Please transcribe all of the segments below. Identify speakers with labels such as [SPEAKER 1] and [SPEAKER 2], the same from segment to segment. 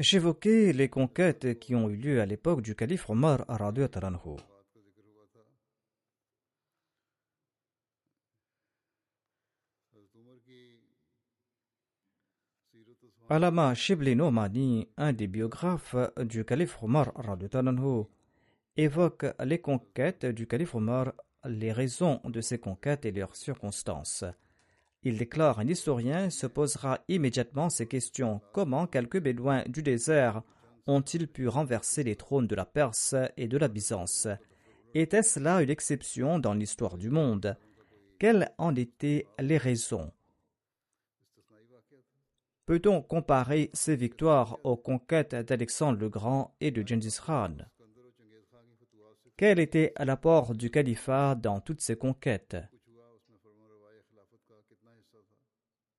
[SPEAKER 1] J'évoquais les conquêtes qui ont eu lieu à l'époque du calife Omar radiallahu anhu. Alama Shibli Nomani, un des biographes du calife Omar radiallahu anhu, évoque les conquêtes du calife Omar, les raisons de ces conquêtes et leurs circonstances. Il déclare un historien se posera immédiatement ces questions. Comment quelques bédouins du désert ont-ils pu renverser les trônes de la Perse et de la Byzance? Était-ce là une exception dans l'histoire du monde? Quelles en étaient les raisons? Peut-on comparer ces victoires aux conquêtes d'Alexandre le Grand et de Gengis Khan? Quel était l'apport du califat dans toutes ces conquêtes?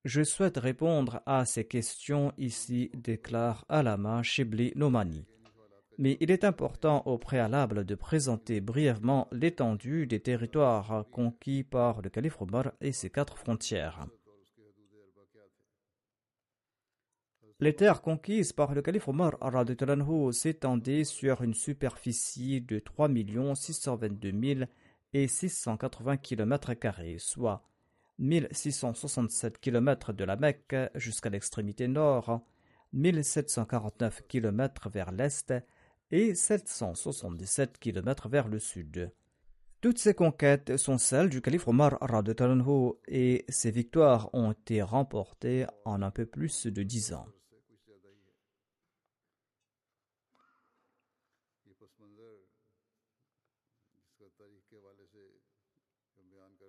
[SPEAKER 1] Je souhaite répondre à ces questions ici, déclare Alama Shibli Nomani. Mais il est important au préalable de présenter brièvement l'étendue des territoires conquis par le calife Omar et ses quatre frontières. Les terres conquises par le calife Omar s'étendaient sur une superficie de 3 622 680 km, soit 1667 km de la Mecque jusqu'à l'extrémité nord, 1749 km vers l'est et 777 km vers le sud. Toutes ces conquêtes sont celles du calife Omar et ces victoires ont été remportées en un peu plus de dix ans.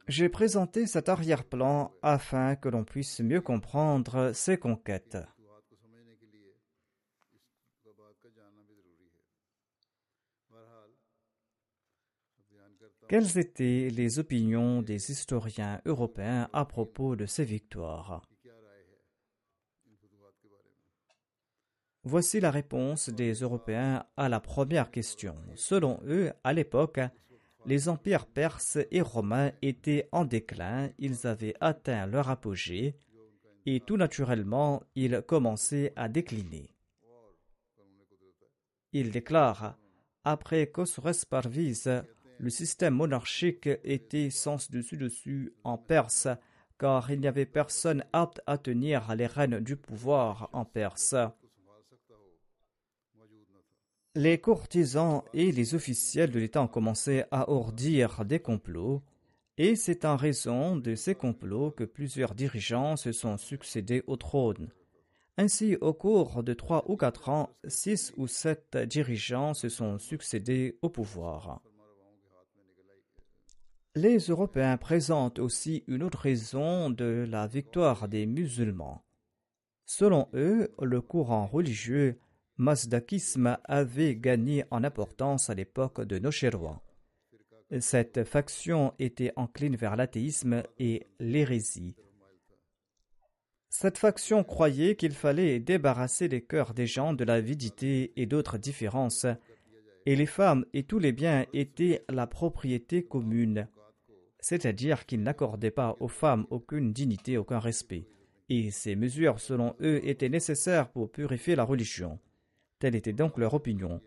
[SPEAKER 1] J'ai présenté cet arrière-plan afin que l'on puisse mieux comprendre ces conquêtes. Quelles étaient les opinions des historiens européens à propos de ces victoires? Voici la réponse des Européens à la première question. Selon eux, à l'époque, les empires perses et romains étaient en déclin, ils avaient atteint leur apogée, et tout naturellement, ils commençaient à décliner. Il déclare Après Khosroes Parviz, le système monarchique était sens dessus-dessus en Perse, car il n'y avait personne apte à tenir les rênes du pouvoir en Perse. Les courtisans et les officiels de l'État ont commencé à ordir des complots, et c'est en raison de ces complots que plusieurs dirigeants se sont succédés au trône. Ainsi, au cours de trois ou quatre ans, six ou sept dirigeants se sont succédés au pouvoir. Les Européens présentent aussi une autre raison de la victoire des musulmans. Selon eux, le courant religieux mazdakisme avait gagné en importance à l'époque de Nocheroa. Cette faction était encline vers l'athéisme et l'hérésie. Cette faction croyait qu'il fallait débarrasser les cœurs des gens de l'avidité et d'autres différences, et les femmes et tous les biens étaient la propriété commune, c'est-à-dire qu'ils n'accordaient pas aux femmes aucune dignité, aucun respect, et ces mesures, selon eux, étaient nécessaires pour purifier la religion. Telle était donc leur opinion.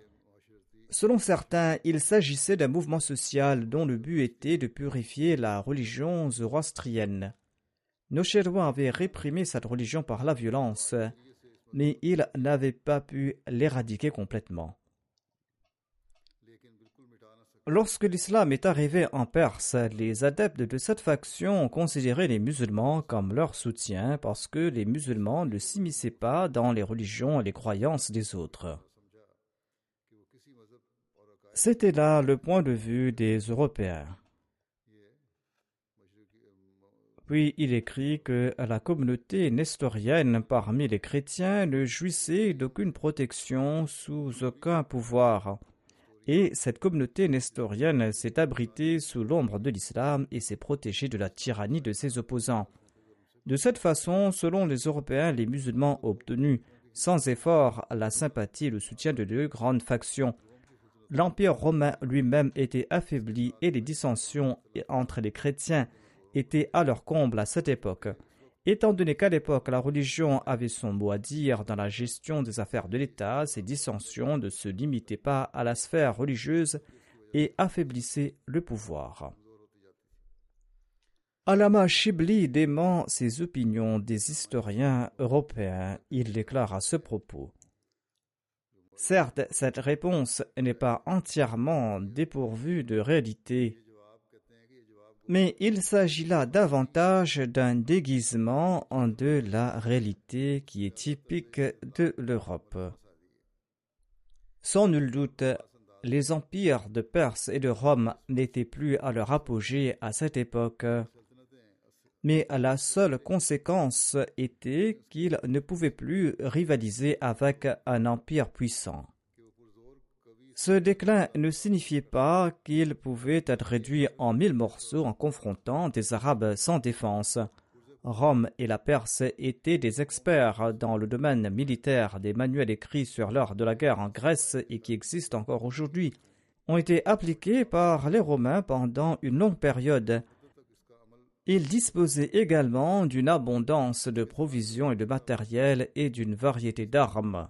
[SPEAKER 1] Selon certains, il s'agissait d'un mouvement social dont le but était de purifier la religion zoroastrienne. Nocherois avait réprimé cette religion par la violence, mais il n'avait pas pu l'éradiquer complètement. Lorsque l'islam est arrivé en Perse, les adeptes de cette faction ont considéré les musulmans comme leur soutien parce que les musulmans ne s'immisçaient pas dans les religions et les croyances des autres. C'était là le point de vue des Européens. Puis il écrit que la communauté nestorienne parmi les chrétiens ne jouissait d'aucune protection sous aucun pouvoir. Et cette communauté nestorienne s'est abritée sous l'ombre de l'islam et s'est protégée de la tyrannie de ses opposants. De cette façon, selon les Européens, les musulmans ont obtenu sans effort la sympathie et le soutien de deux grandes factions. L'Empire romain lui-même était affaibli et les dissensions entre les chrétiens étaient à leur comble à cette époque. Étant donné qu'à l'époque la religion avait son mot à dire dans la gestion des affaires de l'État, ces dissensions ne se limitaient pas à la sphère religieuse et affaiblissaient le pouvoir. Alama Shibli dément ces opinions des historiens européens. Il déclare à ce propos Certes, cette réponse n'est pas entièrement dépourvue de réalité mais il s'agit là davantage d'un déguisement de la réalité qui est typique de l'Europe. Sans nul doute, les empires de Perse et de Rome n'étaient plus à leur apogée à cette époque, mais la seule conséquence était qu'ils ne pouvaient plus rivaliser avec un empire puissant. Ce déclin ne signifiait pas qu'il pouvait être réduit en mille morceaux en confrontant des Arabes sans défense. Rome et la Perse étaient des experts dans le domaine militaire. Des manuels écrits sur l'art de la guerre en Grèce et qui existent encore aujourd'hui ont été appliqués par les Romains pendant une longue période. Ils disposaient également d'une abondance de provisions et de matériel et d'une variété d'armes.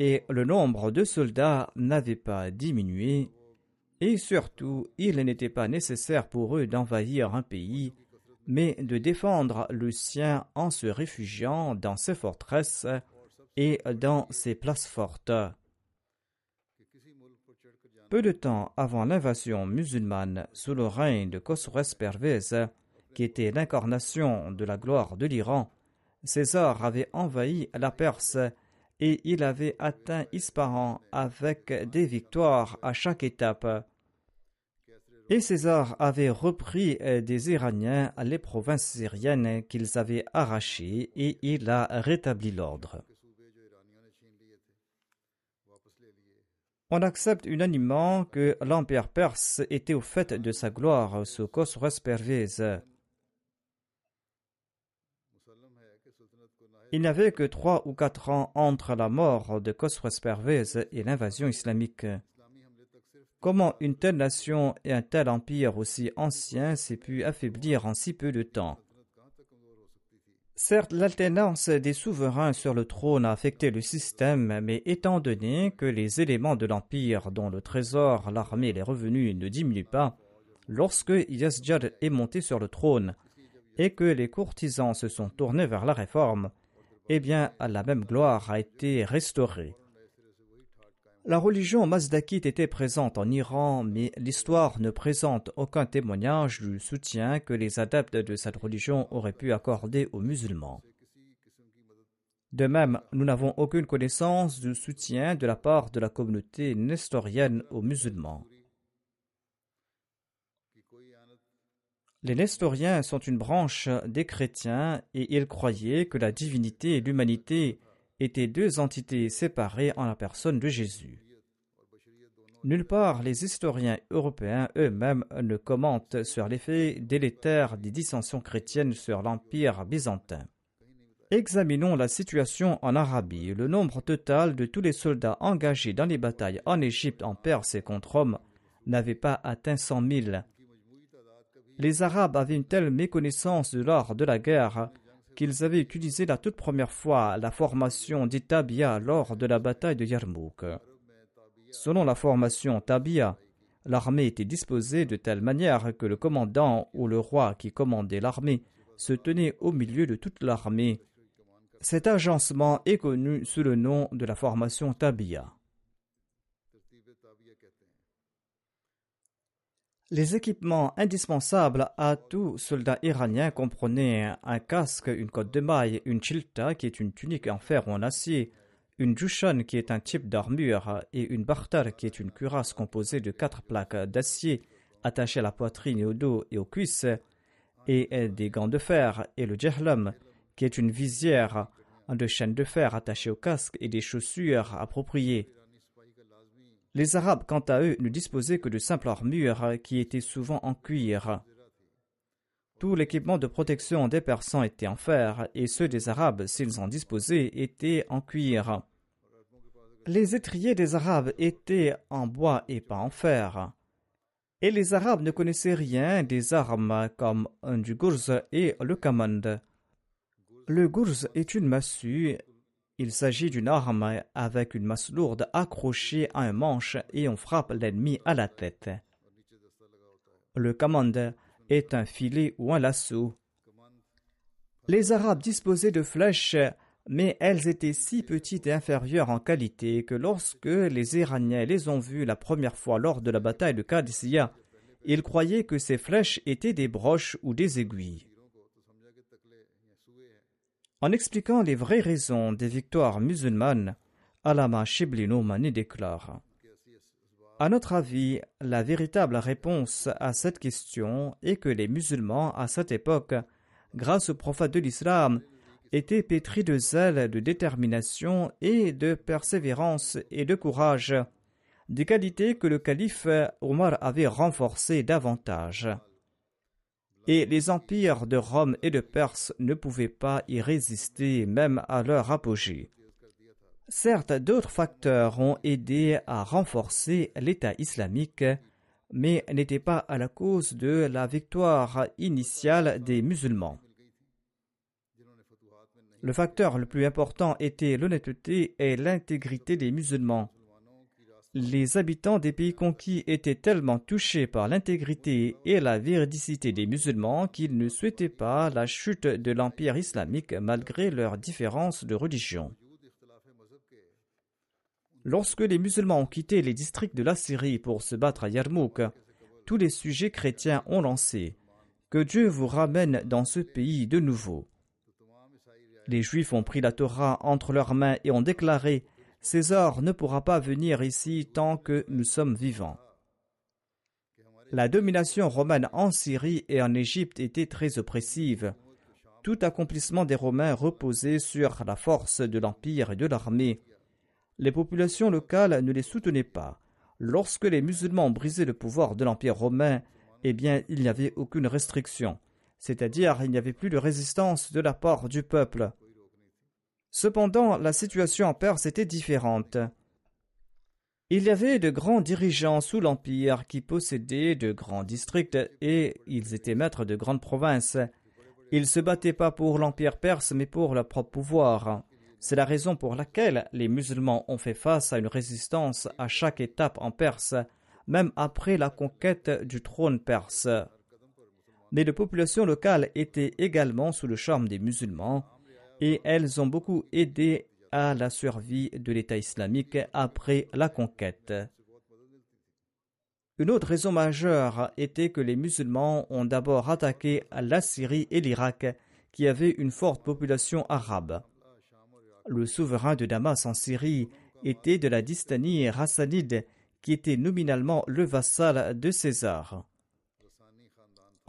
[SPEAKER 1] Et le nombre de soldats n'avait pas diminué, et surtout il n'était pas nécessaire pour eux d'envahir un pays, mais de défendre le sien en se réfugiant dans ses forteresses et dans ses places fortes. Peu de temps avant l'invasion musulmane sous le règne de Khosroes Pervez, qui était l'incarnation de la gloire de l'Iran, César avait envahi la Perse et il avait atteint Ispahan avec des victoires à chaque étape. Et César avait repris euh, des Iraniens les provinces syriennes qu'ils avaient arrachées et il a rétabli l'ordre. On accepte unanimement que l'empire perse était au fait de sa gloire sous Khosroes. Il n'y avait que trois ou quatre ans entre la mort de Khosroes Pervez et l'invasion islamique. Comment une telle nation et un tel empire aussi ancien s'est pu affaiblir en si peu de temps? Certes, l'alternance des souverains sur le trône a affecté le système, mais étant donné que les éléments de l'empire, dont le trésor, l'armée et les revenus ne diminuent pas, lorsque Yazjad est monté sur le trône et que les courtisans se sont tournés vers la réforme, eh bien, la même gloire a été restaurée. La religion mazdakite était présente en Iran, mais l'histoire ne présente aucun témoignage du soutien que les adeptes de cette religion auraient pu accorder aux musulmans. De même, nous n'avons aucune connaissance du soutien de la part de la communauté nestorienne aux musulmans. Les Nestoriens sont une branche des chrétiens et ils croyaient que la divinité et l'humanité étaient deux entités séparées en la personne de Jésus. Nulle part les historiens européens eux-mêmes ne commentent sur l'effet délétère des dissensions chrétiennes sur l'Empire byzantin. Examinons la situation en Arabie. Le nombre total de tous les soldats engagés dans les batailles en Égypte, en Perse et contre Rome n'avait pas atteint cent mille. Les Arabes avaient une telle méconnaissance de l'art de la guerre qu'ils avaient utilisé la toute première fois la formation d'Itabia lors de la bataille de Yarmouk. Selon la formation Tabia, l'armée était disposée de telle manière que le commandant ou le roi qui commandait l'armée se tenait au milieu de toute l'armée. Cet agencement est connu sous le nom de la formation Tabia. Les équipements indispensables à tout soldat iranien comprenaient un casque, une cotte de maille, une chilta qui est une tunique en fer ou en acier, une jushan qui est un type d'armure et une bartar qui est une cuirasse composée de quatre plaques d'acier attachées à la poitrine et au dos et aux cuisses, et des gants de fer, et le jahlam qui est une visière de chaînes de fer attachées au casque et des chaussures appropriées. Les Arabes, quant à eux, ne disposaient que de simples armures qui étaient souvent en cuir. Tout l'équipement de protection des Persans était en fer, et ceux des Arabes, s'ils en disposaient, étaient en cuir. Les étriers des Arabes étaient en bois et pas en fer. Et les Arabes ne connaissaient rien des armes comme du gourz et le kamand. Le gourz est une massue il s'agit d'une arme avec une masse lourde accrochée à un manche et on frappe l'ennemi à la tête. Le commande est un filet ou un lasso. Les Arabes disposaient de flèches, mais elles étaient si petites et inférieures en qualité que lorsque les Iraniens les ont vues la première fois lors de la bataille de Qadisiyah, ils croyaient que ces flèches étaient des broches ou des aiguilles. En expliquant les vraies raisons des victoires musulmanes, Alama Shibli Noumani déclare. À notre avis, la véritable réponse à cette question est que les musulmans, à cette époque, grâce au prophète de l'islam, étaient pétris de zèle, de détermination et de persévérance et de courage, des qualités que le calife Omar avait renforcées davantage et les empires de Rome et de Perse ne pouvaient pas y résister même à leur apogée. Certes, d'autres facteurs ont aidé à renforcer l'État islamique, mais n'étaient pas à la cause de la victoire initiale des musulmans. Le facteur le plus important était l'honnêteté et l'intégrité des musulmans les habitants des pays conquis étaient tellement touchés par l'intégrité et la véridicité des musulmans qu'ils ne souhaitaient pas la chute de l'empire islamique malgré leurs différences de religion. Lorsque les musulmans ont quitté les districts de la Syrie pour se battre à Yarmouk, tous les sujets chrétiens ont lancé Que Dieu vous ramène dans ce pays de nouveau. Les Juifs ont pris la Torah entre leurs mains et ont déclaré César ne pourra pas venir ici tant que nous sommes vivants. La domination romaine en Syrie et en Égypte était très oppressive. Tout accomplissement des Romains reposait sur la force de l'Empire et de l'armée. Les populations locales ne les soutenaient pas. Lorsque les musulmans brisé le pouvoir de l'Empire romain, eh bien, il n'y avait aucune restriction, c'est-à-dire il n'y avait plus de résistance de la part du peuple. Cependant, la situation en Perse était différente. Il y avait de grands dirigeants sous l'Empire qui possédaient de grands districts et ils étaient maîtres de grandes provinces. Ils se battaient pas pour l'Empire perse mais pour leur propre pouvoir. C'est la raison pour laquelle les musulmans ont fait face à une résistance à chaque étape en Perse, même après la conquête du trône perse. Mais les populations locales étaient également sous le charme des musulmans et elles ont beaucoup aidé à la survie de l'État islamique après la conquête. Une autre raison majeure était que les musulmans ont d'abord attaqué la Syrie et l'Irak, qui avaient une forte population arabe. Le souverain de Damas en Syrie était de la dystanie rassanide, qui était nominalement le vassal de César.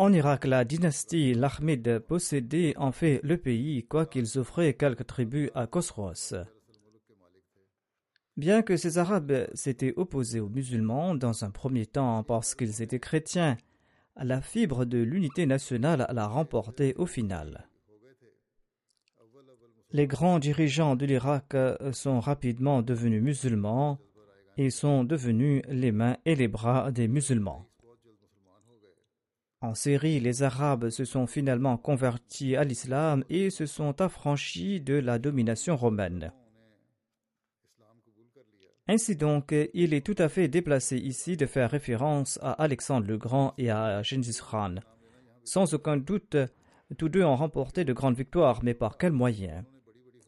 [SPEAKER 1] En Irak, la dynastie Lahmid possédait en fait le pays, quoiqu'ils offraient quelques tribus à Khosroas. Bien que ces Arabes s'étaient opposés aux musulmans dans un premier temps parce qu'ils étaient chrétiens, la fibre de l'unité nationale l'a remporté au final. Les grands dirigeants de l'Irak sont rapidement devenus musulmans et sont devenus les mains et les bras des musulmans. En Syrie, les Arabes se sont finalement convertis à l'islam et se sont affranchis de la domination romaine. Ainsi donc, il est tout à fait déplacé ici de faire référence à Alexandre le Grand et à Gengis Khan. Sans aucun doute, tous deux ont remporté de grandes victoires, mais par quels moyens?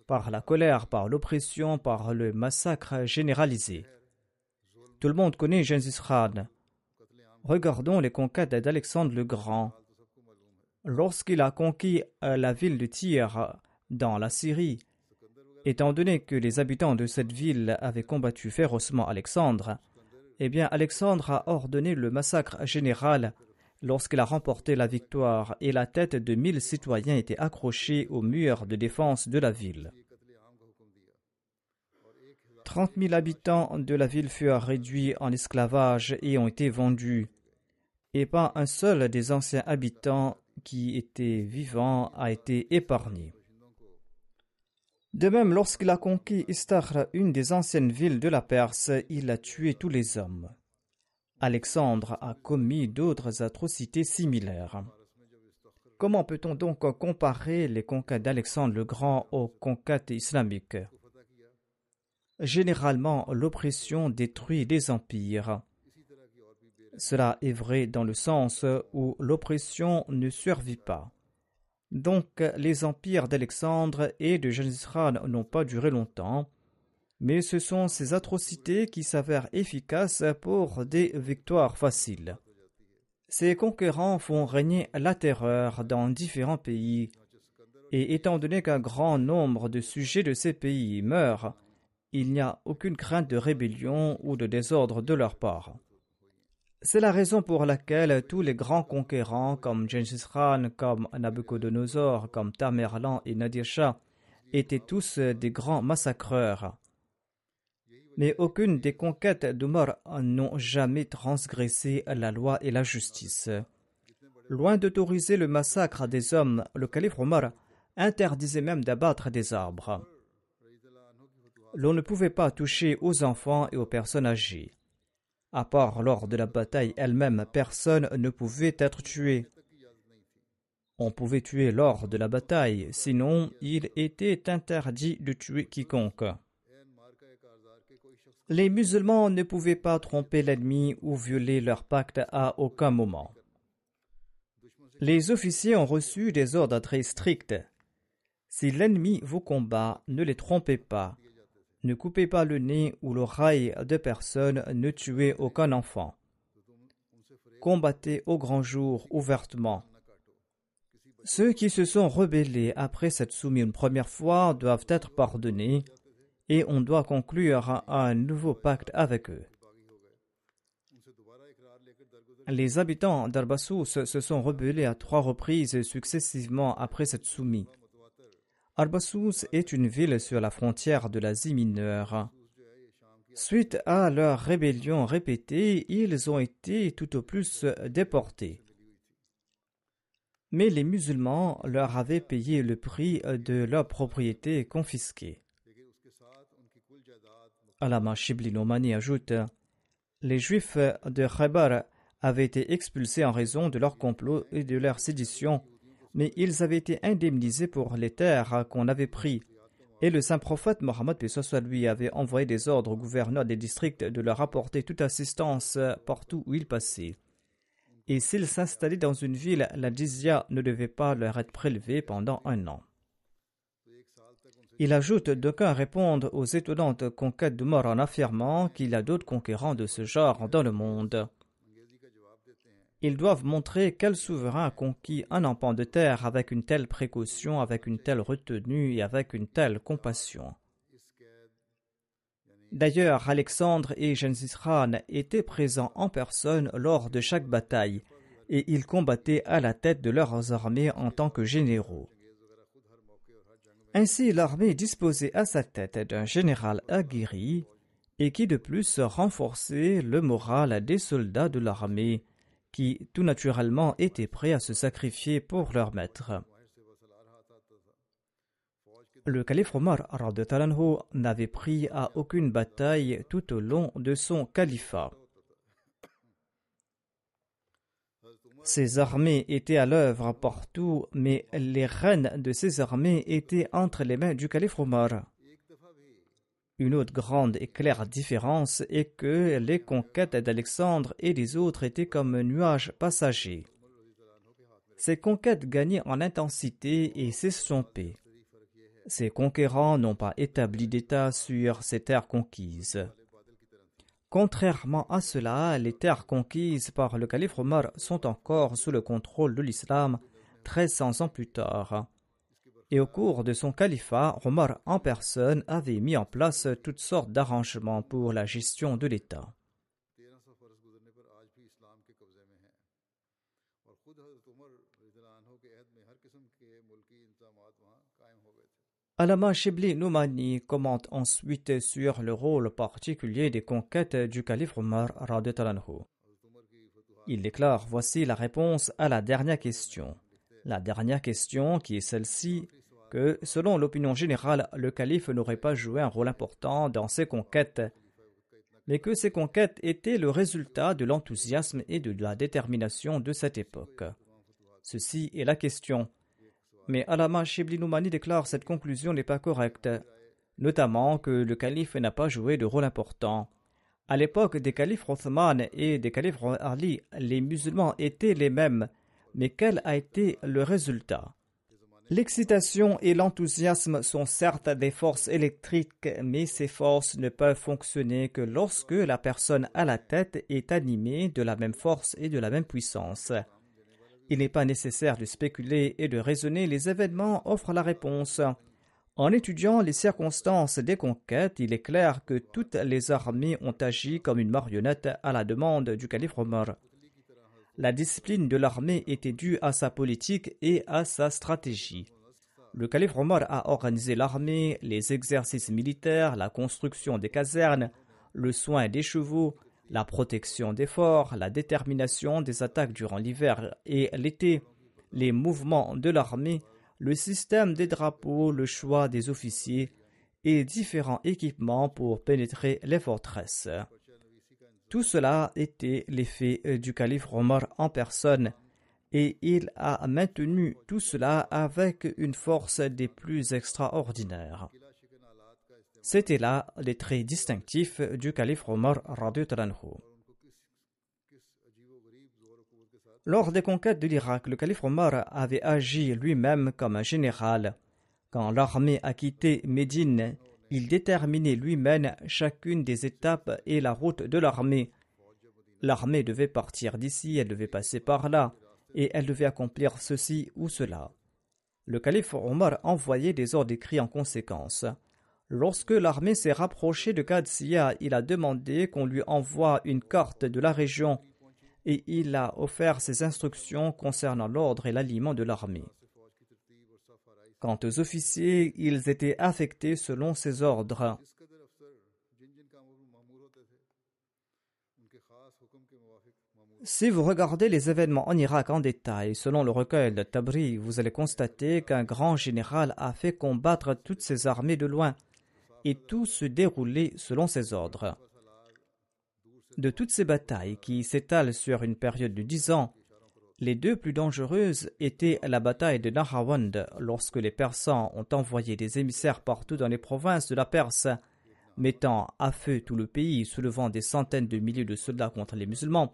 [SPEAKER 1] Par la colère, par l'oppression, par le massacre généralisé. Tout le monde connaît Gengis Khan. Regardons les conquêtes d'Alexandre le Grand. Lorsqu'il a conquis euh, la ville de Tyr dans la Syrie, étant donné que les habitants de cette ville avaient combattu férocement Alexandre, eh bien Alexandre a ordonné le massacre général lorsqu'il a remporté la victoire et la tête de mille citoyens était accrochée au mur de défense de la ville. Trente mille habitants de la ville furent réduits en esclavage et ont été vendus, et pas un seul des anciens habitants qui étaient vivants a été épargné. De même, lorsqu'il a conquis Istar, une des anciennes villes de la Perse, il a tué tous les hommes. Alexandre a commis d'autres atrocités similaires. Comment peut-on donc comparer les conquêtes d'Alexandre le Grand aux conquêtes islamiques? Généralement, l'oppression détruit les empires. Cela est vrai dans le sens où l'oppression ne survit pas. Donc les empires d'Alexandre et de Gengis n'ont pas duré longtemps, mais ce sont ces atrocités qui s'avèrent efficaces pour des victoires faciles. Ces conquérants font régner la terreur dans différents pays, et étant donné qu'un grand nombre de sujets de ces pays meurent, il n'y a aucune crainte de rébellion ou de désordre de leur part. C'est la raison pour laquelle tous les grands conquérants comme Gengis Khan, comme Nabucodonosor, comme Tamerlan et Nadir Shah étaient tous des grands massacreurs. Mais aucune des conquêtes d'Omar n'ont jamais transgressé la loi et la justice. Loin d'autoriser le massacre des hommes, le calife Omar interdisait même d'abattre des arbres l'on ne pouvait pas toucher aux enfants et aux personnes âgées. À part lors de la bataille elle-même, personne ne pouvait être tué. On pouvait tuer lors de la bataille, sinon il était interdit de tuer quiconque. Les musulmans ne pouvaient pas tromper l'ennemi ou violer leur pacte à aucun moment. Les officiers ont reçu des ordres très stricts. Si l'ennemi vous combat, ne les trompez pas. Ne coupez pas le nez ou l'oreille de personne, ne tuez aucun enfant. Combattez au grand jour ouvertement. Ceux qui se sont rebellés après cette soumise une première fois doivent être pardonnés et on doit conclure un nouveau pacte avec eux. Les habitants d'Arbassous se sont rebellés à trois reprises successivement après cette soumise. Arbassous est une ville sur la frontière de l'Asie mineure. Suite à leur rébellion répétée, ils ont été tout au plus déportés. Mais les musulmans leur avaient payé le prix de leurs propriétés confisquées. Alama Shibli ajoute Les Juifs de Khaybar avaient été expulsés en raison de leur complot et de leur sédition mais ils avaient été indemnisés pour les terres qu'on avait pris. Et le saint prophète Mohammed lui avait envoyé des ordres aux gouverneurs des districts de leur apporter toute assistance partout où ils passaient. Et s'ils s'installaient dans une ville, la jizya ne devait pas leur être prélevée pendant un an. Il ajoute d'aucuns répondent aux étonnantes conquêtes de mort en affirmant qu'il y a d'autres conquérants de ce genre dans le monde. Ils doivent montrer quel souverain a conquis un empan de terre avec une telle précaution, avec une telle retenue et avec une telle compassion. D'ailleurs, Alexandre et Gengis étaient présents en personne lors de chaque bataille, et ils combattaient à la tête de leurs armées en tant que généraux. Ainsi, l'armée disposait à sa tête d'un général aguerri et qui de plus renforçait le moral des soldats de l'armée qui tout naturellement étaient prêts à se sacrifier pour leur maître. Le calife Omar n'avait pris à aucune bataille tout au long de son califat. Ses armées étaient à l'œuvre partout, mais les rênes de ces armées étaient entre les mains du calife Omar. Une autre grande et claire différence est que les conquêtes d'Alexandre et des autres étaient comme nuages passagers. Ces conquêtes gagnaient en intensité et s'estompaient. Ces conquérants n'ont pas établi d'État sur ces terres conquises. Contrairement à cela, les terres conquises par le calife Omar sont encore sous le contrôle de l'islam 1300 ans plus tard et au cours de son califat, Omar en personne avait mis en place toutes sortes d'arrangements pour la gestion de l'État. Alama Shibli Noumani commente ensuite sur le rôle particulier des conquêtes du calife Omar Il déclare Voici la réponse à la dernière question. La dernière question, qui est celle-ci, que, selon l'opinion générale, le calife n'aurait pas joué un rôle important dans ses conquêtes, mais que ces conquêtes étaient le résultat de l'enthousiasme et de la détermination de cette époque. Ceci est la question. Mais Alama Shibli déclare cette conclusion n'est pas correcte, notamment que le calife n'a pas joué de rôle important. À l'époque des califes Othman et des califes Ali, les musulmans étaient les mêmes, mais quel a été le résultat? L'excitation et l'enthousiasme sont certes des forces électriques, mais ces forces ne peuvent fonctionner que lorsque la personne à la tête est animée de la même force et de la même puissance. Il n'est pas nécessaire de spéculer et de raisonner, les événements offrent la réponse. En étudiant les circonstances des conquêtes, il est clair que toutes les armées ont agi comme une marionnette à la demande du calife Omar. La discipline de l'armée était due à sa politique et à sa stratégie. Le calife Omar a organisé l'armée, les exercices militaires, la construction des casernes, le soin des chevaux, la protection des forts, la détermination des attaques durant l'hiver et l'été, les mouvements de l'armée, le système des drapeaux, le choix des officiers et différents équipements pour pénétrer les forteresses. Tout cela était l'effet euh, du calife Omar en personne, et il a maintenu tout cela avec une force des plus extraordinaires. C'était là les traits distinctifs du calife Omar Lors des conquêtes de l'Irak, le calife Omar avait agi lui-même comme un général. Quand l'armée a quitté Médine, il déterminait lui-même chacune des étapes et la route de l'armée. L'armée devait partir d'ici, elle devait passer par là, et elle devait accomplir ceci ou cela. Le calife Omar envoyait des ordres écrits en conséquence. Lorsque l'armée s'est rapprochée de Qadsiya, il a demandé qu'on lui envoie une carte de la région et il a offert ses instructions concernant l'ordre et l'aliment de l'armée. Quant aux officiers, ils étaient affectés selon ses ordres. Si vous regardez les événements en Irak en détail, selon le recueil de Tabri, vous allez constater qu'un grand général a fait combattre toutes ses armées de loin, et tout se déroulait selon ses ordres. De toutes ces batailles qui s'étalent sur une période de dix ans, les deux plus dangereuses étaient la bataille de Nahawand lorsque les Persans ont envoyé des émissaires partout dans les provinces de la Perse, mettant à feu tout le pays, soulevant des centaines de milliers de soldats contre les musulmans.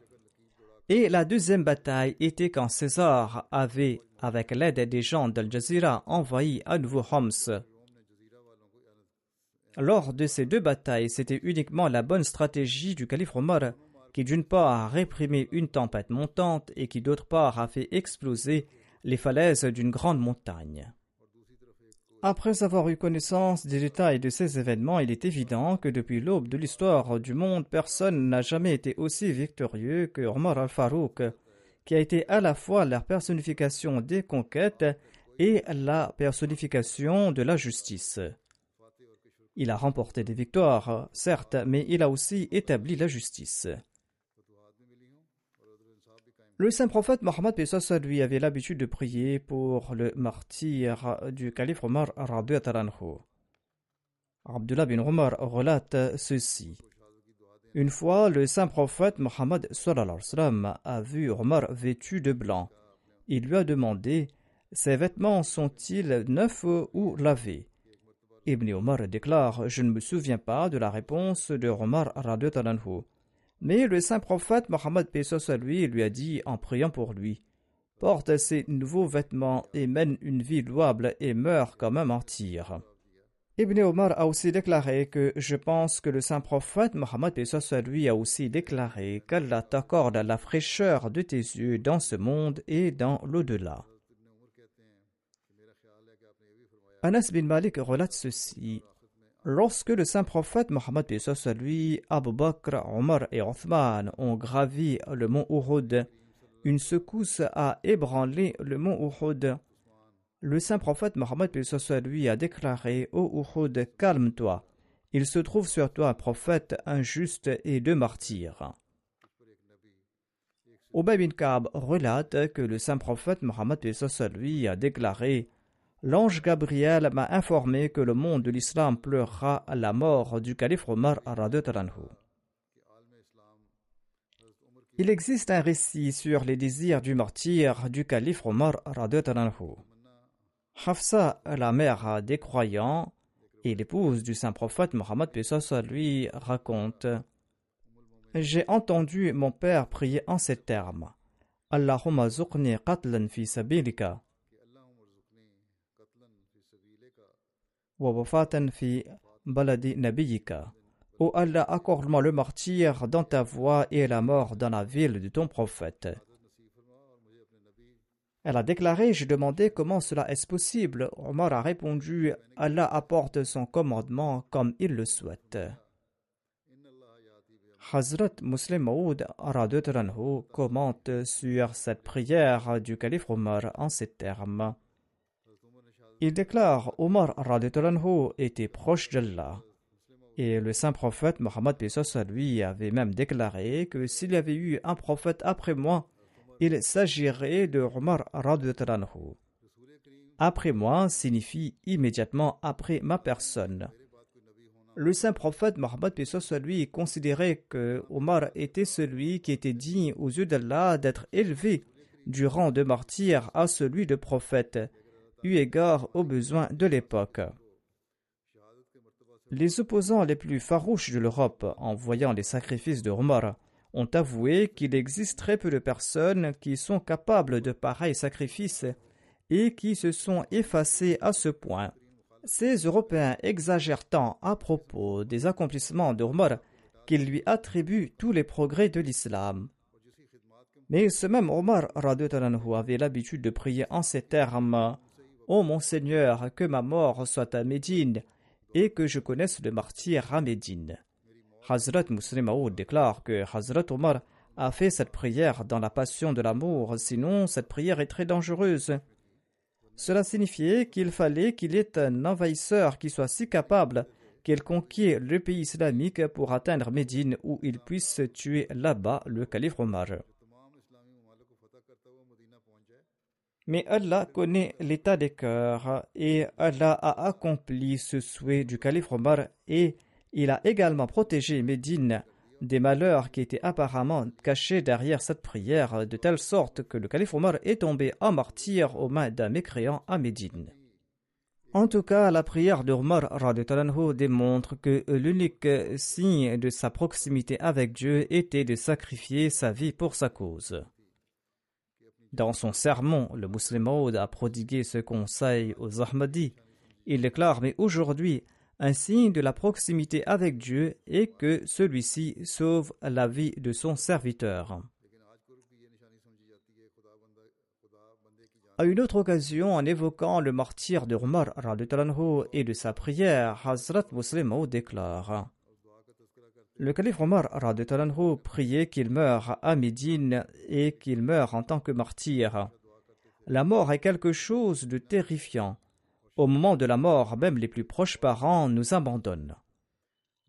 [SPEAKER 1] Et la deuxième bataille était quand César avait, avec l'aide des gens d'Al Jazeera, envahi à nouveau Homs. Lors de ces deux batailles, c'était uniquement la bonne stratégie du calife Omar qui d'une part a réprimé une tempête montante et qui d'autre part a fait exploser les falaises d'une grande montagne. Après avoir eu connaissance des détails de ces événements, il est évident que depuis l'aube de l'histoire du monde, personne n'a jamais été aussi victorieux que Omar al-Farouk, qui a été à la fois la personnification des conquêtes et la personnification de la justice. Il a remporté des victoires, certes, mais il a aussi établi la justice. Le saint prophète Mohammed lui avait l'habitude de prier pour le martyr du calife Omar Abdullah bin Omar relate ceci. Une fois, le saint prophète Mohammed a vu Omar vêtu de blanc. Il lui a demandé Ses vêtements sont-ils neufs ou lavés? Ibn Omar déclare Je ne me souviens pas de la réponse de Omar mais le saint prophète Mohammed Pesos lui lui a dit en priant pour lui Porte ces nouveaux vêtements et mène une vie louable et meurt comme un martyr. Ibn Omar a aussi déclaré que je pense que le saint prophète Mohammed Pesos lui a aussi déclaré qu'Allah t'accorde la fraîcheur de tes yeux dans ce monde et dans l'au-delà. Anas bin Malik relate ceci Lorsque le saint prophète Mohammed lui, Abu Bakr, Omar et Othman ont gravi le mont Uhud, une secousse a ébranlé le mont Uhud. Le saint prophète Mohammed lui a déclaré Ô Uhud, calme-toi. Il se trouve sur toi un prophète, injuste et deux martyrs. Ubay bin Ka'b relate que le saint prophète Mohammed lui a déclaré L'ange Gabriel m'a informé que le monde de l'islam pleurera à la mort du calife Omar Il existe un récit sur les désirs du martyr du calife Omar Hafsa, la mère des croyants et l'épouse du saint prophète Mohammed lui raconte J'ai entendu mon père prier en ces termes. Allahumma zuqni qatlan fi sabilika Ô Allah, accorde-moi le martyr dans ta voie et la mort dans la ville de ton prophète. Elle a déclaré J'ai demandé comment cela est possible. Omar a répondu Allah apporte son commandement comme il le souhaite. Hazrat Muslim Maud commente sur cette prière du calife Omar en ces termes. Il déclare Omar était proche d'Allah. Et le saint prophète Mohammed lui avait même déclaré que s'il y avait eu un prophète après moi, il s'agirait de Omar Après moi signifie immédiatement après ma personne. Le saint prophète Mohammed lui considérait que Omar était celui qui était digne aux yeux d'Allah d'être élevé du rang de martyr à celui de prophète eu égard aux besoins de l'époque. Les opposants les plus farouches de l'Europe, en voyant les sacrifices de Omar, ont avoué qu'il existe très peu de personnes qui sont capables de pareils sacrifices et qui se sont effacés à ce point. Ces Européens exagèrent tant à propos des accomplissements de Omar qu'ils lui attribuent tous les progrès de l'islam. Mais ce même Omar avait l'habitude de prier en ces termes Ô mon Seigneur, que ma mort soit à Médine et que je connaisse le martyr à Médine. Hazrat Muslim déclare que Hazrat Omar a fait cette prière dans la passion de l'amour, sinon cette prière est très dangereuse. Cela signifiait qu'il fallait qu'il ait un envahisseur qui soit si capable qu'il conquiert le pays islamique pour atteindre Médine où il puisse tuer là-bas le calife Omar. Mais Allah connaît l'état des cœurs et Allah a accompli ce souhait du calife Omar et il a également protégé Médine des malheurs qui étaient apparemment cachés derrière cette prière, de telle sorte que le calife Omar est tombé en martyr aux mains d'un mécréant à Médine. En tout cas, la prière d'Omar démontre que l'unique signe de sa proximité avec Dieu était de sacrifier sa vie pour sa cause. Dans son sermon, le musulman a prodigué ce conseil aux Ahmadis. Il déclare Mais aujourd'hui, un signe de la proximité avec Dieu est que celui-ci sauve la vie de son serviteur. À une autre occasion, en évoquant le martyr de Umar et de sa prière, Hazrat Muslim déclare Le calife Omar priait qu'il meure à Médine et qu'il meure en tant que martyr. La mort est quelque chose de terrifiant. Au moment de la mort, même les plus proches parents nous abandonnent.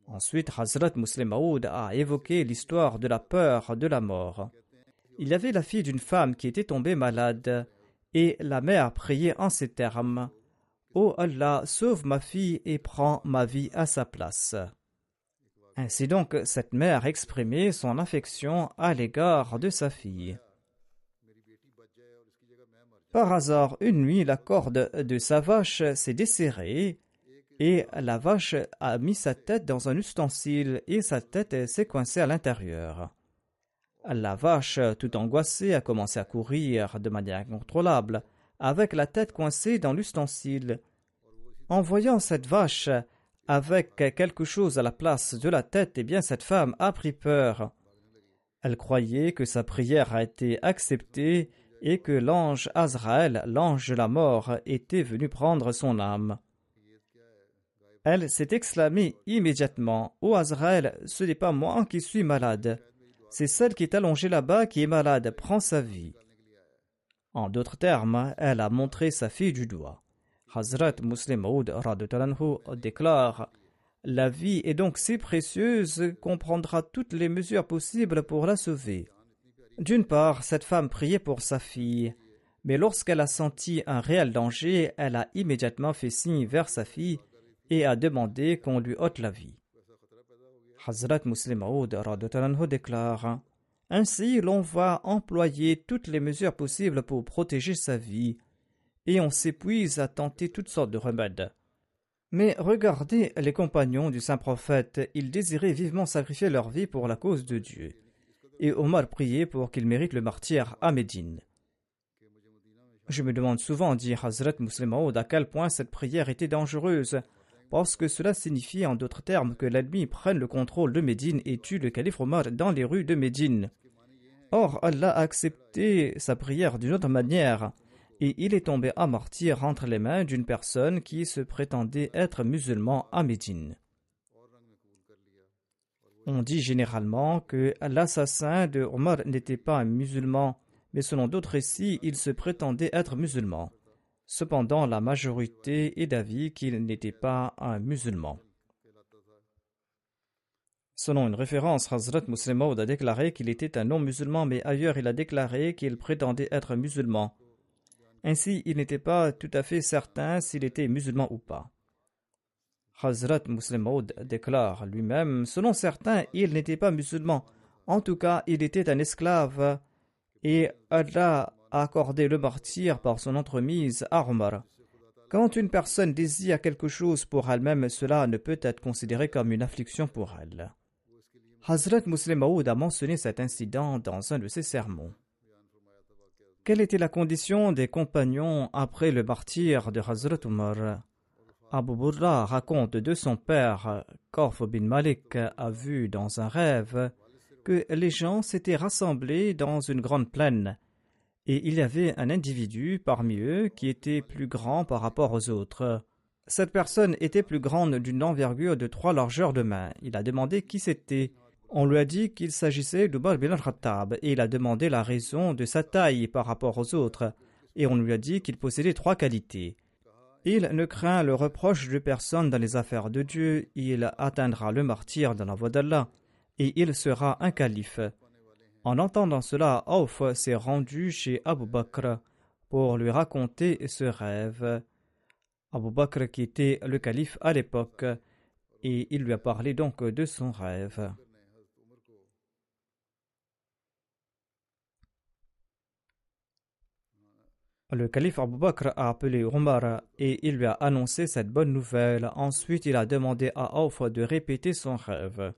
[SPEAKER 1] Ensuite, Hazrat Muslim Maud a évoqué l'histoire de la peur de la mort. Il y avait la fille d'une femme qui était tombée malade, et la mère priait en ces termes Ô Allah, sauve ma fille et prends ma vie à sa place. Ainsi donc, cette mère exprimait son affection à l'égard de sa fille. Par hasard, une nuit, la corde de sa vache s'est desserrée et la vache a mis sa tête dans un ustensile et sa tête s'est coincée à l'intérieur. La vache, tout angoissée, a commencé à courir de manière incontrôlable, avec la tête coincée dans l'ustensile. En voyant cette vache avec quelque chose à la place de la tête, eh bien cette femme a pris peur. Elle croyait que sa prière a été acceptée et que l'ange Azraël, l'ange de la mort, était venu prendre son âme. Elle s'est exclamée immédiatement Ô Azraël, ce n'est pas moi qui suis malade, c'est celle qui est allongée là-bas qui est malade, prends sa vie. En d'autres termes, elle a montré sa fille du doigt. Hazrat Muslim Maud déclare La vie est donc si précieuse qu'on prendra toutes les mesures possibles pour la sauver. D'une part, cette femme priait pour sa fille, mais lorsqu'elle a senti un réel danger, elle a immédiatement fait signe vers sa fille et a demandé qu'on lui ôte la vie. Hazrat Muslim Aoud déclare Ainsi, l'on va employer toutes les mesures possibles pour protéger sa vie, et on s'épuise à tenter toutes sortes de remèdes. Mais regardez les compagnons du saint prophète, ils désiraient vivement sacrifier leur vie pour la cause de Dieu et Omar priait pour qu'il mérite le martyr à Médine. Je me demande souvent, dit Hazrat Muslim à quel point cette prière était dangereuse, parce que cela signifie en d'autres termes que l'ennemi prenne le contrôle de Médine et tue le calife Omar dans les rues de Médine. Or, Allah a accepté sa prière d'une autre manière, et il est tombé à entre les mains d'une personne qui se prétendait être musulman à Médine. On dit généralement que l'assassin de Omar n'était pas un musulman, mais selon d'autres récits, il se prétendait être musulman. Cependant, la majorité est d'avis qu'il n'était pas un musulman. Selon une référence, Hazrat Muslim a déclaré qu'il était un non-musulman, mais ailleurs il a déclaré qu'il prétendait être musulman. Ainsi, il n'était pas tout à fait certain s'il était musulman ou pas. Hazrat Muslim Maud déclare lui-même Selon certains, il n'était pas musulman. En tout cas, il était un esclave et Allah a accordé le martyr par son entremise à Omar. Quand une personne désire quelque chose pour elle-même, cela ne peut être considéré comme une affliction pour elle. Hazrat Muslim Maud a mentionné cet incident dans un de ses sermons. Quelle était la condition des compagnons après le martyr de Hazrat Omar? Abu Burra raconte de son père qu'Orf bin Malik a vu dans un rêve que les gens s'étaient rassemblés dans une grande plaine et il y avait un individu parmi eux qui était plus grand par rapport aux autres. Cette personne était plus grande d'une envergure de trois largeurs de main. Il a demandé qui c'était. On lui a dit qu'il s'agissait d'Ubar bin al-Khattab et il a demandé la raison de sa taille par rapport aux autres. Et on lui a dit qu'il possédait trois qualités. Il ne craint le reproche de personne dans les affaires de Dieu, il atteindra le martyr dans la voie d'Allah, et il sera un calife. En entendant cela, Auf s'est rendu chez Abu Bakr pour lui raconter ce rêve. Abu Bakr qui était le calife à l'époque, et il lui a parlé donc de son rêve. Le calife Abu Bakr a appelé Omar et il lui a annoncé cette bonne nouvelle. Ensuite, il a demandé à Auf de répéter son rêve.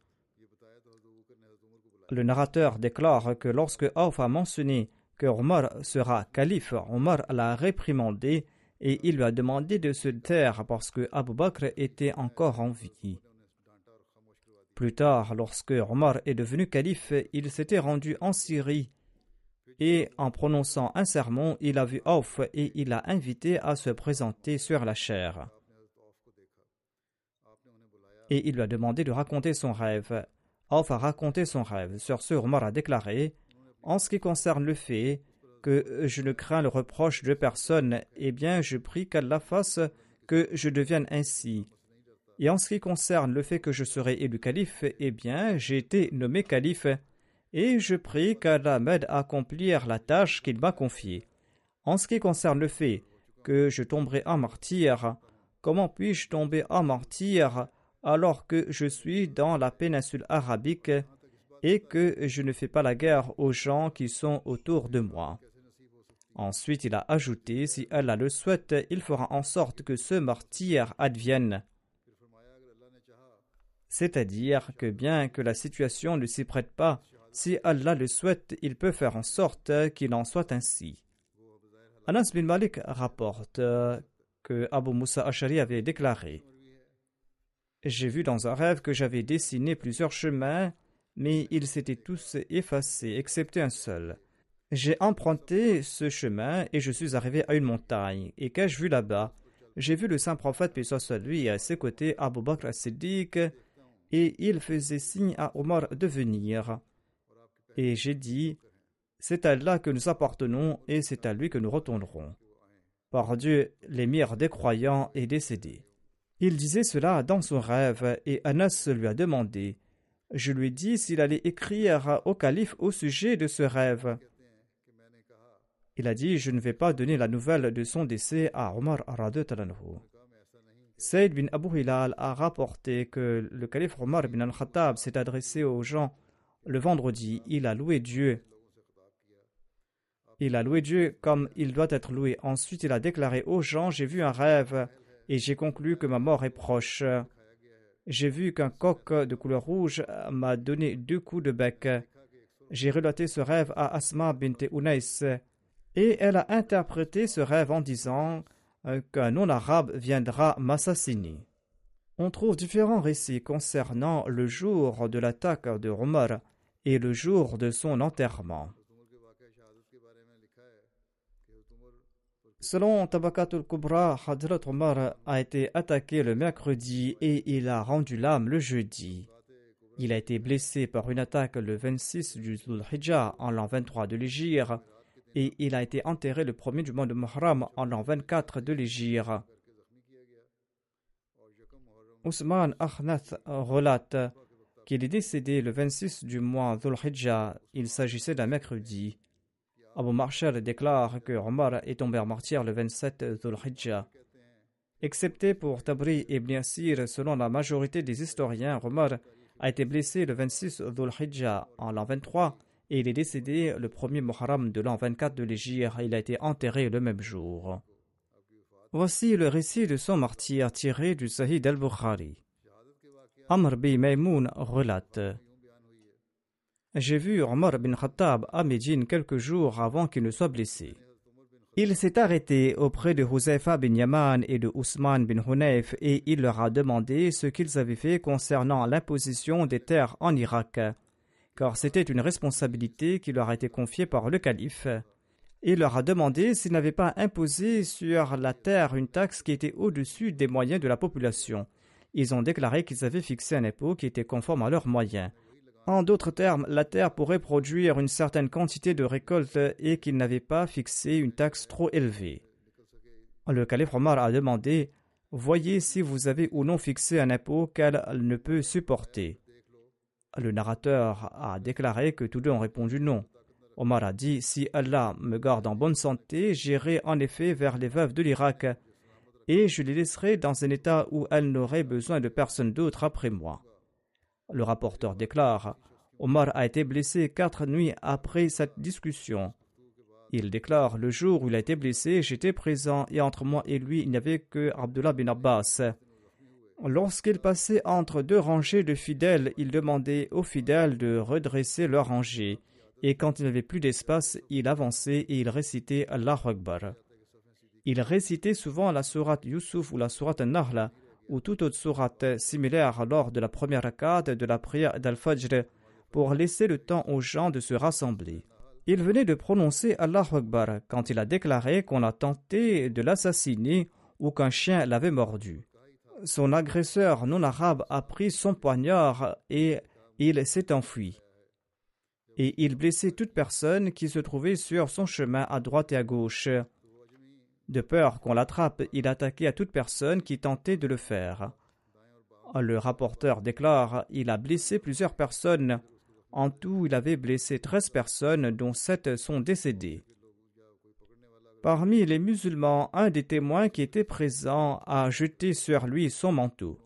[SPEAKER 1] Le narrateur déclare que lorsque Auf a mentionné que Omar sera calife, Omar l'a réprimandé et il lui a demandé de se taire parce que Abu Bakr était encore en vie. Plus tard, lorsque Omar est devenu calife, il s'était rendu en Syrie et en prononçant un sermon, il a vu Auf et il l'a invité à se présenter sur la chair. Et il lui a demandé de raconter son rêve. Auf a raconté son rêve. Sur ce, Omar a déclaré En ce qui concerne le fait que je ne crains le reproche de personne, eh bien, je prie qu'Allah fasse que je devienne ainsi. Et en ce qui concerne le fait que je serai élu calife, eh bien, j'ai été nommé calife, et je prie qu'Allah m'aide à accomplir la tâche qu'il m'a confiée. En ce qui concerne le fait que je tomberai en martyr, comment puis-je tomber en martyr alors que je suis dans la péninsule arabique et que je ne fais pas la guerre aux gens qui sont autour de moi? Ensuite, il a ajouté, si Allah le souhaite, il fera en sorte que ce martyr advienne. C'est-à-dire que bien que la situation ne s'y prête pas, si Allah le souhaite, il peut faire en sorte qu'il en soit ainsi. Anas bin Malik rapporte que Abu Musa Ashari avait déclaré J'ai vu dans un rêve que j'avais dessiné plusieurs chemins, mais ils s'étaient tous effacés, excepté un seul. J'ai emprunté ce chemin et je suis arrivé à une montagne. Et qu'ai-je vu là-bas? J'ai vu le saint prophète, puis soit lui, à ses côtés Abu Bakr as-Siddiq, et il faisait signe à Omar de venir. Et j'ai dit C'est à Allah que nous appartenons et c'est à lui que nous retournerons. Par Dieu, l'émir des croyants est décédé. Il disait cela dans son rêve et Anas lui a demandé. Je lui ai dit s'il allait écrire au calife au sujet de ce rêve. Il a dit Je ne vais pas donner la nouvelle de son décès à Omar Talanhu. Saïd bin Abu Hilal a rapporté que le calife Omar bin al-Khattab s'est adressé aux gens le vendredi. Il a loué Dieu. Il a loué Dieu comme il doit être loué. Ensuite, il a déclaré aux gens J'ai vu un rêve et j'ai conclu que ma mort est proche. J'ai vu qu'un coq de couleur rouge m'a donné deux coups de bec. J'ai relaté ce rêve à Asma bint Unais et elle a interprété ce rêve en disant euh, qu'un non-arabe viendra m'assassiner. On trouve différents récits concernant le jour de l'attaque de Omar et le jour de son enterrement. Selon Tabakatul Kubra, Hadrat Omar a été attaqué le mercredi et il a rendu l'âme le jeudi. Il a été blessé par une attaque le 26 du Zulhijjah en l'an 23 de l'Égypte et il a été enterré le premier du mois de Muharram en l'an 24 de l'Égypte. Ousmane Ahnath relate qu'il est décédé le 26 du mois Dhul. Il s'agissait d'un mercredi. Abu Marshal déclare que Omar est tombé en martyr le 27 Dhul. Excepté pour Tabri et Asir, selon la majorité des historiens, Omar a été blessé le 26 Dhul en l'an 23 et il est décédé le 1er Muharram de l'an 24 de l'Égypte. Il a été enterré le même jour. Voici le récit de son martyr tiré du Sahih al-Bukhari. Amr bin Maymoun relate J'ai vu Omar bin Khattab à Médine quelques jours avant qu'il ne soit blessé. Il s'est arrêté auprès de Huzaifa bin Yaman et de Ousmane bin Hunayf et il leur a demandé ce qu'ils avaient fait concernant l'imposition des terres en Irak car c'était une responsabilité qui leur a été confiée par le calife. Il leur a demandé s'ils n'avaient pas imposé sur la terre une taxe qui était au-dessus des moyens de la population. Ils ont déclaré qu'ils avaient fixé un impôt qui était conforme à leurs moyens. En d'autres termes, la terre pourrait produire une certaine quantité de récoltes et qu'ils n'avaient pas fixé une taxe trop élevée. Le calife Omar a demandé Voyez si vous avez ou non fixé un impôt qu'elle ne peut supporter. Le narrateur a déclaré que tous deux ont répondu non. Omar a dit Si Allah me garde en bonne santé, j'irai en effet vers les veuves de l'Irak et je les laisserai dans un état où elles n'auraient besoin de personne d'autre après moi. Le rapporteur déclare Omar a été blessé quatre nuits après cette discussion. Il déclare Le jour où il a été blessé, j'étais présent et entre moi et lui, il n'y avait que Abdullah bin Abbas. Lorsqu'il passait entre deux rangées de fidèles, il demandait aux fidèles de redresser leur rangée. Et quand il n'avait plus d'espace, il avançait et il récitait Allah Akbar. Il récitait souvent la sourate Yusuf ou la sourate Nahla ou toute autre sourate similaire lors de la première rak'at de la prière d'Al-Fajr pour laisser le temps aux gens de se rassembler. Il venait de prononcer Allah Akbar quand il a déclaré qu'on a tenté de l'assassiner ou qu'un chien l'avait mordu son agresseur non arabe a pris son poignard et il s'est enfui. Et il blessait toute personne qui se trouvait sur son chemin à droite et à gauche. De peur qu'on l'attrape, il attaquait à toute personne qui tentait de le faire. Le rapporteur déclare Il a blessé plusieurs personnes. En tout, il avait blessé treize personnes, dont sept sont décédées. Parmi les musulmans, un des témoins qui était présent a jeté sur lui son manteau.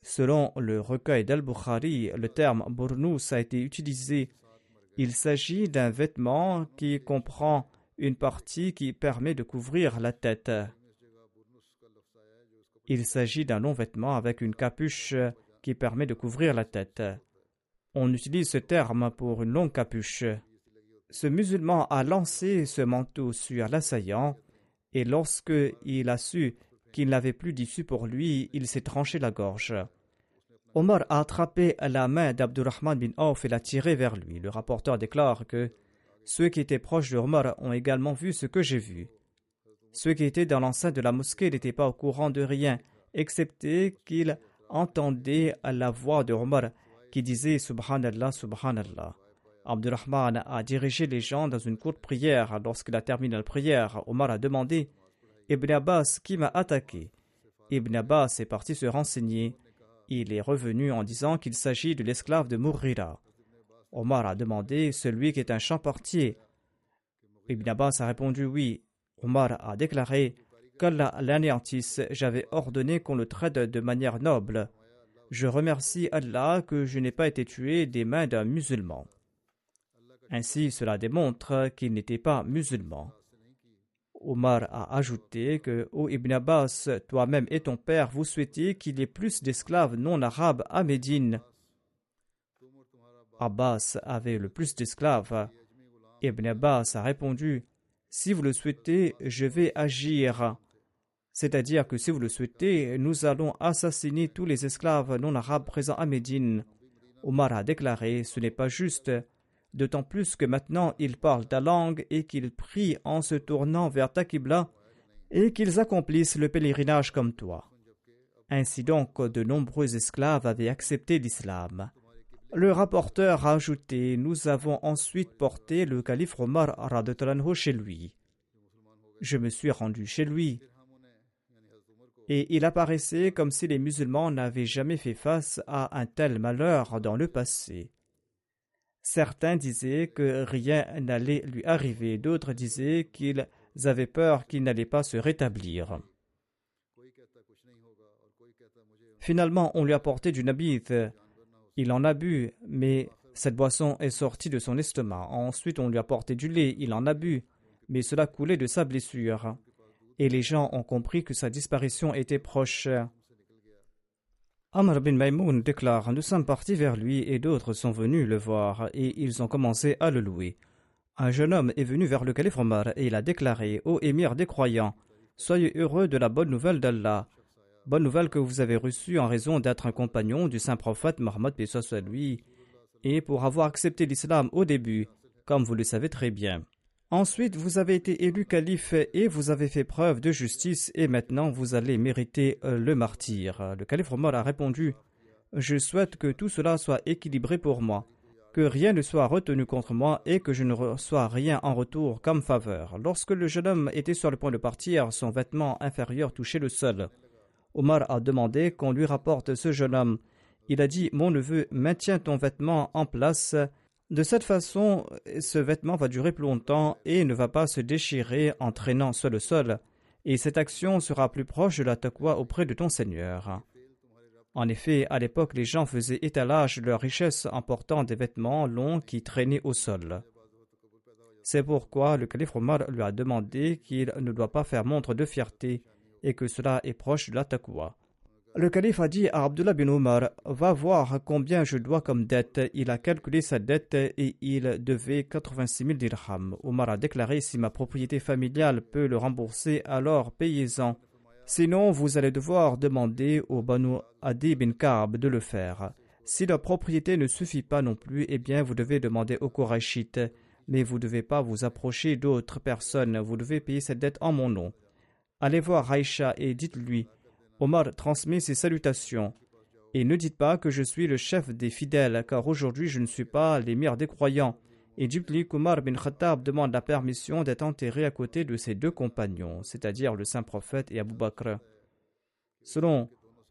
[SPEAKER 1] Selon le recueil d'Al-Bukhari, le terme bournous a été utilisé. Il s'agit d'un vêtement qui comprend une partie qui permet de couvrir la tête. Il s'agit d'un long vêtement avec une capuche qui permet de couvrir la tête. On utilise ce terme pour une longue capuche. Ce musulman a lancé ce manteau sur l'assaillant et lorsque il a su qu'il n'avait plus d'issue pour lui, il s'est tranché la gorge. Omar a attrapé la main d'Abdurrahman bin Auf et l'a tiré vers lui. Le rapporteur déclare que ceux qui étaient proches de Omar ont également vu ce que j'ai vu. Ceux qui étaient dans l'enceinte de la mosquée n'étaient pas au courant de rien, excepté qu'ils entendaient la voix de Omar qui disait Subhanallah, Subhanallah. Abdurrahman a dirigé les gens dans une courte prière. Lorsqu'il a terminé la prière, Omar a demandé Ibn Abbas, qui m'a attaqué? Ibn Abbas est parti se renseigner. Il est revenu en disant qu'il s'agit de l'esclave de Mourira. Omar a demandé celui qui est un champ-portier. Ibn Abbas a répondu oui. Omar a déclaré qu'Allah l'anéantisse, j'avais ordonné qu'on le traite de manière noble. Je remercie Allah que je n'ai pas été tué des mains d'un musulman. Ainsi, cela démontre qu'il n'était pas musulman. Omar a ajouté que, ô Ibn Abbas, toi-même et ton père, vous souhaitiez qu'il y ait plus d'esclaves non arabes à Médine. Abbas avait le plus d'esclaves. Ibn Abbas a répondu Si vous le souhaitez, je vais agir. C'est-à-dire que si vous le souhaitez, nous allons assassiner tous les esclaves non arabes présents à Médine. Omar a déclaré Ce n'est pas juste, d'autant plus que maintenant ils parlent ta langue et qu'ils prient en se tournant vers ta et qu'ils accomplissent le pèlerinage comme toi. Ainsi donc, de nombreux esclaves avaient accepté l'islam. Le rapporteur a ajouté Nous avons ensuite porté le calife Omar Radetalanho chez lui. Je me suis rendu chez lui. Et il apparaissait comme si les musulmans n'avaient jamais fait face à un tel malheur dans le passé. Certains disaient que rien n'allait lui arriver, d'autres disaient qu'ils avaient peur qu'il n'allait pas se rétablir. Finalement, on lui a porté du nabith il en a bu, mais cette boisson est sortie de son estomac. Ensuite, on lui a porté du lait. Il en a bu, mais cela coulait de sa blessure. Et les gens ont compris que sa disparition était proche. Amr bin Maimoun déclare Nous sommes partis vers lui et d'autres sont venus le voir et ils ont commencé à le louer. Un jeune homme est venu vers le calife Omar et il a déclaré Ô émir des croyants, soyez heureux de la bonne nouvelle d'Allah. Bonne nouvelle que vous avez reçue en raison d'être un compagnon du saint prophète Mohammed soit et pour avoir accepté l'islam au début, comme vous le savez très bien. Ensuite, vous avez été élu calife et vous avez fait preuve de justice et maintenant vous allez mériter euh, le martyr. Le calife Omar a répondu Je souhaite que tout cela soit équilibré pour moi, que rien ne soit retenu contre moi et que je ne reçois rien en retour comme faveur. Lorsque le jeune homme était sur le point de partir, son vêtement inférieur touchait le sol. Omar a demandé qu'on lui rapporte ce jeune homme. Il a dit Mon neveu, maintiens ton vêtement en place. De cette façon, ce vêtement va durer plus longtemps et ne va pas se déchirer en traînant sur le sol, et cette action sera plus proche de la taqwa auprès de ton Seigneur. En effet, à l'époque, les gens faisaient étalage de leur richesse en portant des vêtements longs qui traînaient au sol. C'est pourquoi le calife Omar lui a demandé qu'il ne doit pas faire montre de fierté et que cela est proche de la taqwa. Le calife a dit à Abdullah bin Omar Va voir combien je dois comme dette. Il a calculé sa dette et il devait 86 000 dirhams. Omar a déclaré Si ma propriété familiale peut le rembourser, alors payez-en. Sinon, vous allez devoir demander au Banu Adi bin Ka'b de le faire. Si la propriété ne suffit pas non plus, eh bien vous devez demander au Korachites. Mais vous ne devez pas vous approcher d'autres personnes. Vous devez payer cette dette en mon nom. Allez voir Aïcha et dites-lui Omar transmet ses salutations. Et ne dites pas que je suis le chef des fidèles, car aujourd'hui je ne suis pas l'émir des croyants. Et Jibli Kumar bin Khattab demande la permission d'être enterré à côté de ses deux compagnons, c'est-à-dire le saint prophète et Abu Bakr. Selon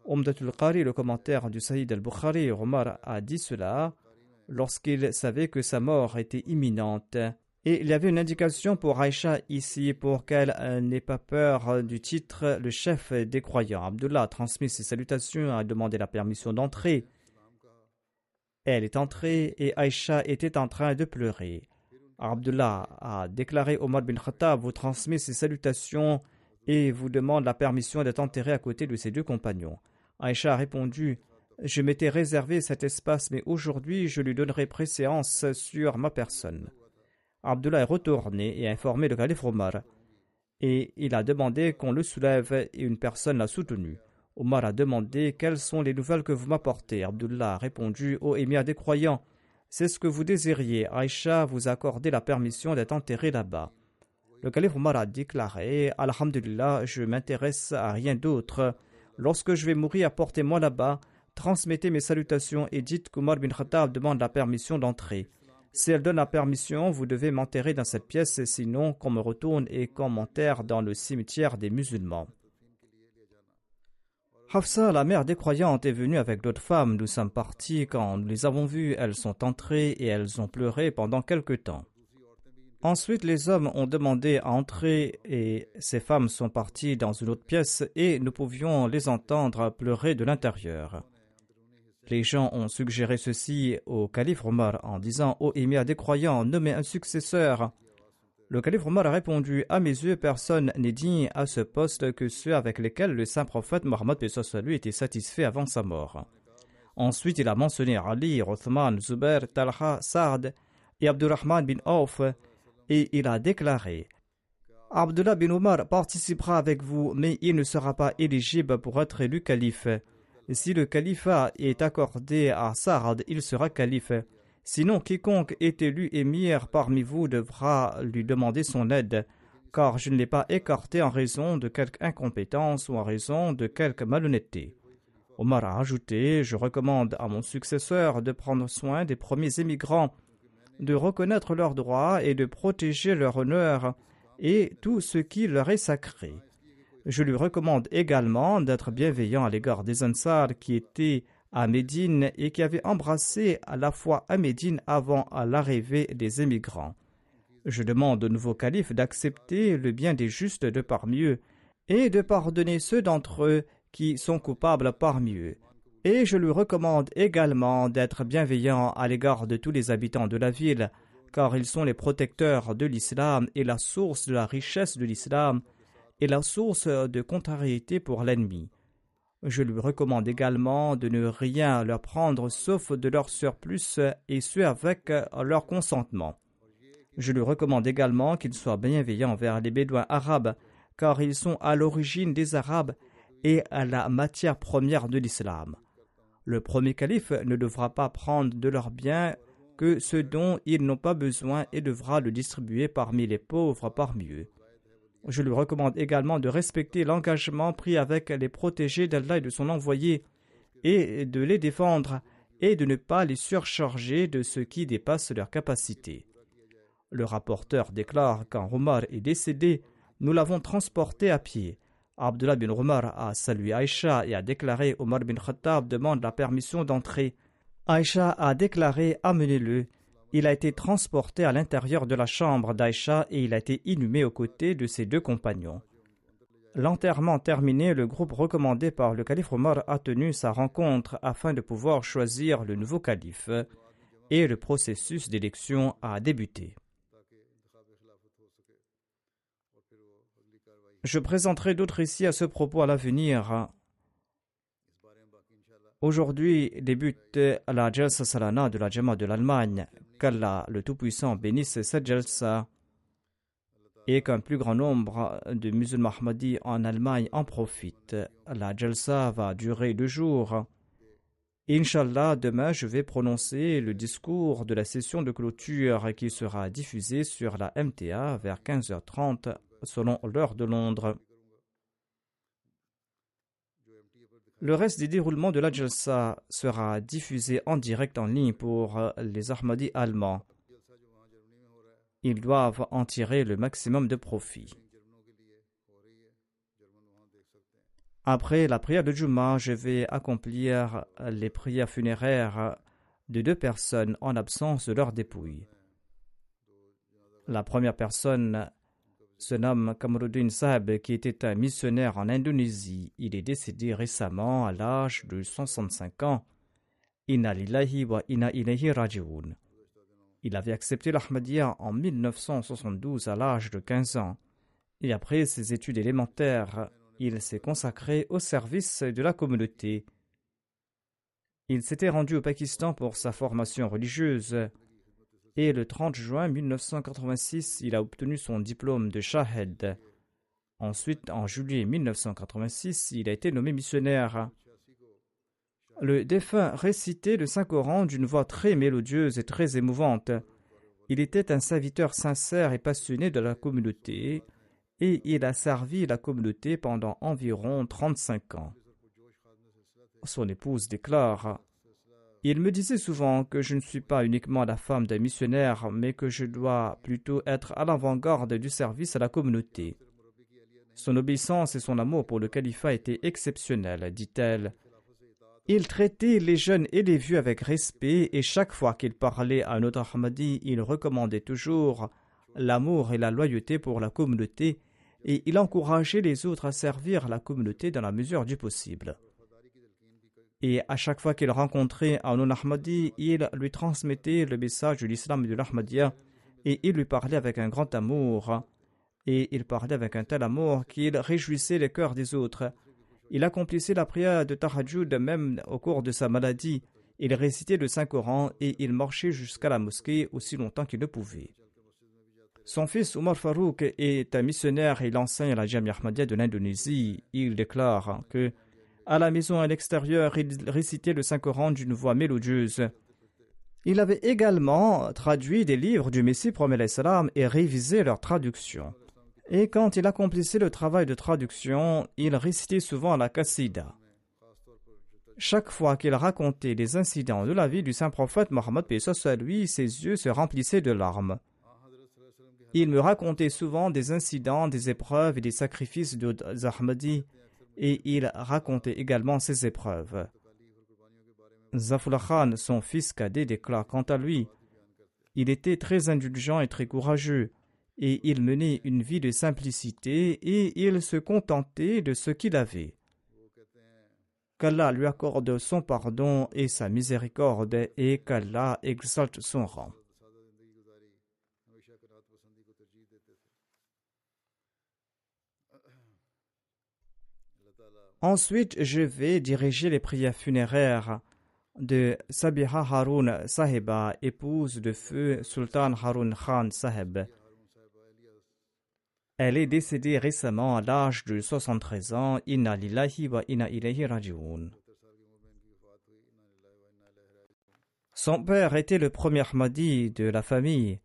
[SPEAKER 1] Umdatul Qari, le commentaire du Saïd al-Bukhari, Omar a dit cela lorsqu'il savait que sa mort était imminente. Et il y avait une indication pour Aïcha ici pour qu'elle n'ait pas peur du titre le chef des croyants. Abdullah a transmis ses salutations, a demandé la permission d'entrer. Elle est entrée et Aïcha était en train de pleurer. Abdullah a déclaré Omar bin Khattab vous transmet ses salutations et vous demande la permission d'être enterré à côté de ses deux compagnons. Aïcha a répondu Je m'étais réservé cet espace, mais aujourd'hui je lui donnerai préséance sur ma personne. Abdullah est retourné et a informé le calife Omar. Et il a demandé qu'on le soulève et une personne l'a soutenu. Omar a demandé Quelles sont les nouvelles que vous m'apportez Abdullah a répondu Ô émir des croyants, c'est ce que vous désiriez. Aïcha vous a accordé la permission d'être enterré là-bas. Le calife Omar a déclaré Alhamdulillah, je m'intéresse à rien d'autre. Lorsque je vais mourir, apportez-moi là-bas, transmettez mes salutations et dites qu'Omar bin Khattab demande la permission d'entrer. Si elle donne la permission, vous devez m'enterrer dans cette pièce, sinon qu'on me retourne et qu'on m'enterre dans le cimetière des musulmans. Hafsa, la mère des croyantes, est venue avec d'autres femmes. Nous sommes partis. Quand nous les avons vues, elles sont entrées et elles ont pleuré pendant quelque temps. Ensuite, les hommes ont demandé à entrer et ces femmes sont parties dans une autre pièce et nous pouvions les entendre pleurer de l'intérieur. Les gens ont suggéré ceci au calife Omar en disant Ô émir des croyants, nommez un successeur. Le calife Omar a répondu À mes yeux, personne n'est digne à ce poste que ceux avec lesquels le saint prophète Mohammed lui était satisfait avant sa mort. Ensuite, il a mentionné Ali, Rothman, Zubair, Talha, Saad et Abdurrahman bin Auf, et il a déclaré Abdullah bin Omar participera avec vous, mais il ne sera pas éligible pour être élu calife. Si le califat est accordé à Saad, il sera calife. Sinon, quiconque est élu émir parmi vous devra lui demander son aide, car je ne l'ai pas écarté en raison de quelque incompétence ou en raison de quelque malhonnêteté. Omar a ajouté Je recommande à mon successeur de prendre soin des premiers émigrants, de reconnaître leurs droits et de protéger leur honneur et tout ce qui leur est sacré. Je lui recommande également d'être bienveillant à l'égard des Ansars qui étaient à Médine et qui avaient embrassé à la fois à Médine avant l'arrivée des émigrants. Je demande au nouveau calife d'accepter le bien des justes de parmi eux et de pardonner ceux d'entre eux qui sont coupables parmi eux. Et je lui recommande également d'être bienveillant à l'égard de tous les habitants de la ville, car ils sont les protecteurs de l'islam et la source de la richesse de l'islam, et la source de contrariété pour l'ennemi. Je lui recommande également de ne rien leur prendre sauf de leur surplus et ce avec leur consentement. Je lui recommande également qu'il soit bienveillant envers les Bédouins arabes, car ils sont à l'origine des Arabes et à la matière première de l'islam. Le premier calife ne devra pas prendre de leurs biens que ce dont ils n'ont pas besoin et devra le distribuer parmi les pauvres parmi eux. Je lui recommande également de respecter l'engagement pris avec les protégés d'Allah et de son envoyé, et de les défendre, et de ne pas les surcharger de ce qui dépasse leurs capacités. Le rapporteur déclare quand Omar est décédé, nous l'avons transporté à pied. Abdullah bin Omar a salué Aïcha et a déclaré Omar bin Khattab demande la permission d'entrer. Aïcha a déclaré amenez-le il a été transporté à l'intérieur de la chambre d'Aïcha et il a été inhumé aux côtés de ses deux compagnons. L'enterrement terminé, le groupe recommandé par le calife Omar a tenu sa rencontre afin de pouvoir choisir le nouveau calife et le processus d'élection a débuté. Je présenterai d'autres récits à ce propos à l'avenir. Aujourd'hui débute la Jalsa Salana de la Jama de l'Allemagne qu'Allah le Tout-Puissant bénisse cette jalsa et qu'un plus grand nombre de musulmans Ahmadis en Allemagne en profitent. La jalsa va durer deux jours. Inch'Allah, demain, je vais prononcer le discours de la session de clôture qui sera diffusée sur la MTA vers 15h30 selon l'heure de Londres. Le reste des déroulements de la Jalsa sera diffusé en direct en ligne pour les Ahmadis allemands. Ils doivent en tirer le maximum de profit. Après la prière de Juma, je vais accomplir les prières funéraires de deux personnes en absence de leur dépouille. La première personne se nomme Kamruddin Saab, qui était un missionnaire en Indonésie. Il est décédé récemment à l'âge de 65 ans. Il avait accepté l'Ahmadiyya en 1972 à l'âge de 15 ans. Et après ses études élémentaires, il s'est consacré au service de la communauté. Il s'était rendu au Pakistan pour sa formation religieuse et le 30 juin 1986, il a obtenu son diplôme de Shahed. Ensuite, en juillet 1986, il a été nommé missionnaire. Le défunt récitait le Saint-Coran d'une voix très mélodieuse et très émouvante. Il était un serviteur sincère et passionné de la communauté, et il a servi la communauté pendant environ 35 ans. Son épouse déclare il me disait souvent que je ne suis pas uniquement la femme d'un missionnaire, mais que je dois plutôt être à l'avant-garde du service à la communauté. Son obéissance et son amour pour le califat étaient exceptionnels, dit-elle. Il traitait les jeunes et les vieux avec respect et chaque fois qu'il parlait à un autre Ahmadi, il recommandait toujours l'amour et la loyauté pour la communauté et il encourageait les autres à servir la communauté dans la mesure du possible. Et à chaque fois qu'il rencontrait un non-Ahmadi, il lui transmettait le message de l'islam et de l'Ahmadiyya et il lui parlait avec un grand amour. Et il parlait avec un tel amour qu'il réjouissait les cœurs des autres. Il accomplissait la prière de Tahajjud même au cours de sa maladie. Il récitait le Saint-Coran et il marchait jusqu'à la mosquée aussi longtemps qu'il le pouvait. Son fils Omar Farouk est un missionnaire et il enseigne à la Jamia Ahmadiyya de l'Indonésie. Il déclare que à la maison à l'extérieur, il récitait le Saint-Coran d'une voix mélodieuse. Il avait également traduit des livres du Messie promet et révisé leur traduction. Et quand il accomplissait le travail de traduction, il récitait souvent la Qassida. Chaque fois qu'il racontait les incidents de la vie du saint prophète Mohammed à lui, ses yeux se remplissaient de larmes. Il me racontait souvent des incidents, des épreuves et des sacrifices de Zahmadi et il racontait également ses épreuves. Zafullah son fils cadet, déclare quant à lui Il était très indulgent et très courageux, et il menait une vie de simplicité et il se contentait de ce qu'il avait. Qu'Allah lui accorde son pardon et sa miséricorde et qu'Allah exalte son rang. Ensuite, je vais diriger les prières funéraires de Sabiha Harun Sahiba, épouse de feu Sultan Harun Khan Sahib. Elle est décédée récemment à l'âge de 73 ans. Inna lillahi wa inna raji'un. Son père était le premier Ahmadi de la famille.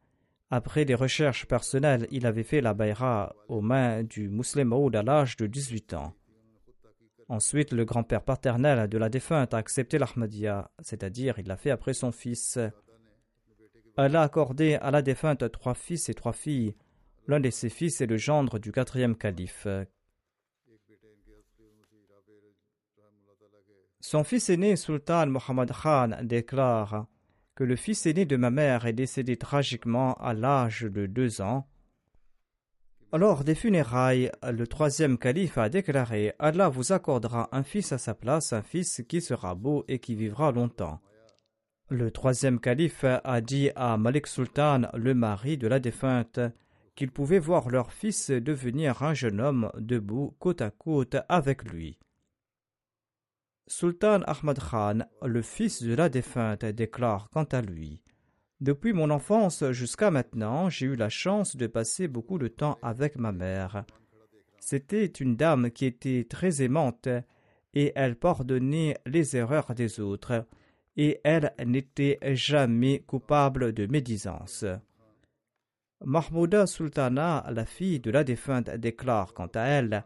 [SPEAKER 1] Après des recherches personnelles, il avait fait la bayra aux mains du musulman à l'âge de 18 ans. Ensuite, le grand-père paternel de la défunte a accepté l'Ahmadiyya, c'est-à-dire il l'a fait après son fils. Elle a accordé à la défunte trois fils et trois filles. L'un de ses fils est le gendre du quatrième calife. Son fils aîné, Sultan Muhammad Khan, déclare que le fils aîné de ma mère est décédé tragiquement à l'âge de deux ans lors des funérailles, le troisième calife a déclaré Allah vous accordera un fils à sa place, un fils qui sera beau et qui vivra longtemps. Le troisième calife a dit à Malik Sultan, le mari de la défunte, qu'il pouvait voir leur fils devenir un jeune homme debout côte à côte avec lui. Sultan Ahmad Khan, le fils de la défunte, déclare quant à lui depuis mon enfance jusqu'à maintenant, j'ai eu la chance de passer beaucoup de temps avec ma mère. C'était une dame qui était très aimante et elle pardonnait les erreurs des autres et elle n'était jamais coupable de médisance. Mahmouda Sultana, la fille de la défunte, déclare quant à elle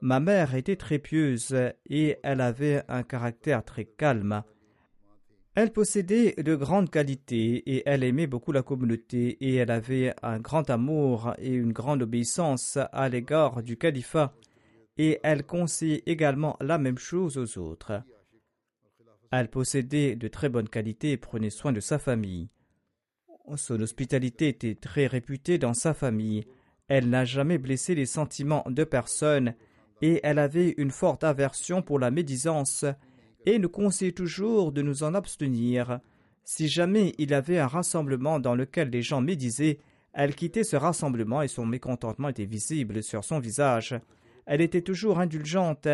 [SPEAKER 1] Ma mère était très pieuse et elle avait un caractère très calme. Elle possédait de grandes qualités et elle aimait beaucoup la communauté et elle avait un grand amour et une grande obéissance à l'égard du califat et elle conseillait également la même chose aux autres. Elle possédait de très bonnes qualités et prenait soin de sa famille. Son hospitalité était très réputée dans sa famille. Elle n'a jamais blessé les sentiments de personne et elle avait une forte aversion pour la médisance et nous conseille toujours de nous en abstenir. Si jamais il avait un rassemblement dans lequel les gens médisaient, elle quittait ce rassemblement et son mécontentement était visible sur son visage. Elle était toujours indulgente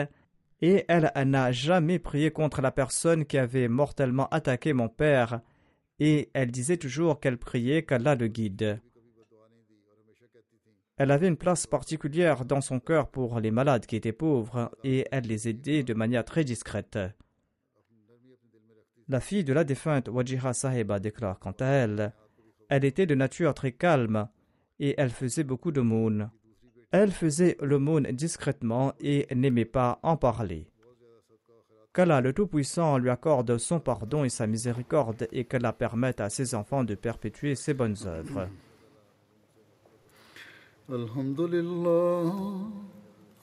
[SPEAKER 1] et elle n'a jamais prié contre la personne qui avait mortellement attaqué mon père et elle disait toujours qu'elle priait qu'Allah le guide. Elle avait une place particulière dans son cœur pour les malades qui étaient pauvres et elle les aidait de manière très discrète. La fille de la défunte Wajiha Sahiba déclare quant à elle Elle était de nature très calme et elle faisait beaucoup d'aumônes. Elle faisait l'aumône discrètement et n'aimait pas en parler. Qu'Allah le Tout-Puissant lui accorde son pardon et sa miséricorde et qu'Allah permette à ses enfants de perpétuer ses bonnes œuvres.